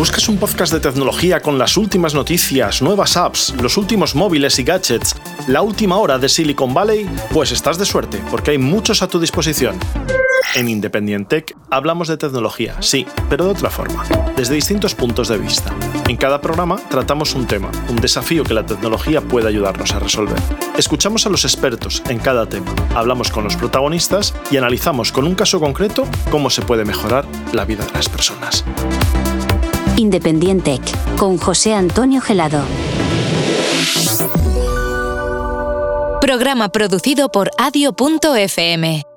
¿Buscas un podcast de tecnología con las últimas noticias, nuevas apps, los últimos móviles y gadgets, la última hora de Silicon Valley? Pues estás de suerte, porque hay muchos a tu disposición. En Independiente Tech hablamos de tecnología, sí, pero de otra forma, desde distintos puntos de vista. En cada programa tratamos un tema, un desafío que la tecnología puede ayudarnos a resolver. Escuchamos a los expertos en cada tema, hablamos con los protagonistas y analizamos con un caso concreto cómo se puede mejorar la vida de las personas. Independiente con José Antonio Gelado. Programa producido por adio.fm.